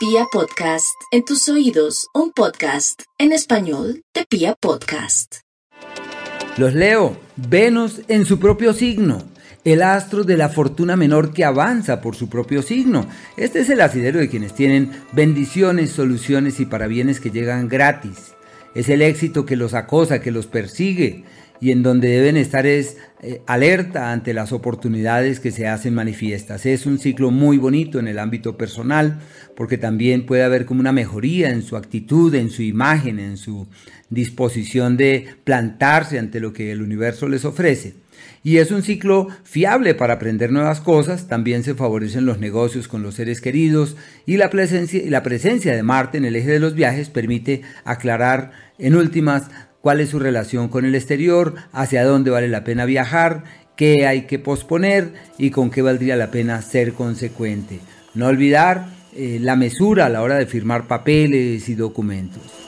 Pia Podcast, en tus oídos, un podcast en español de Pia Podcast. Los leo, Venus en su propio signo, el astro de la fortuna menor que avanza por su propio signo. Este es el asidero de quienes tienen bendiciones, soluciones y parabienes que llegan gratis. Es el éxito que los acosa, que los persigue y en donde deben estar es eh, alerta ante las oportunidades que se hacen manifiestas. Es un ciclo muy bonito en el ámbito personal porque también puede haber como una mejoría en su actitud, en su imagen, en su disposición de plantarse ante lo que el universo les ofrece. Y es un ciclo fiable para aprender nuevas cosas, también se favorecen los negocios con los seres queridos y la presencia, y la presencia de Marte en el eje de los viajes permite aclarar en últimas cuál es su relación con el exterior, hacia dónde vale la pena viajar, qué hay que posponer y con qué valdría la pena ser consecuente. No olvidar eh, la mesura a la hora de firmar papeles y documentos.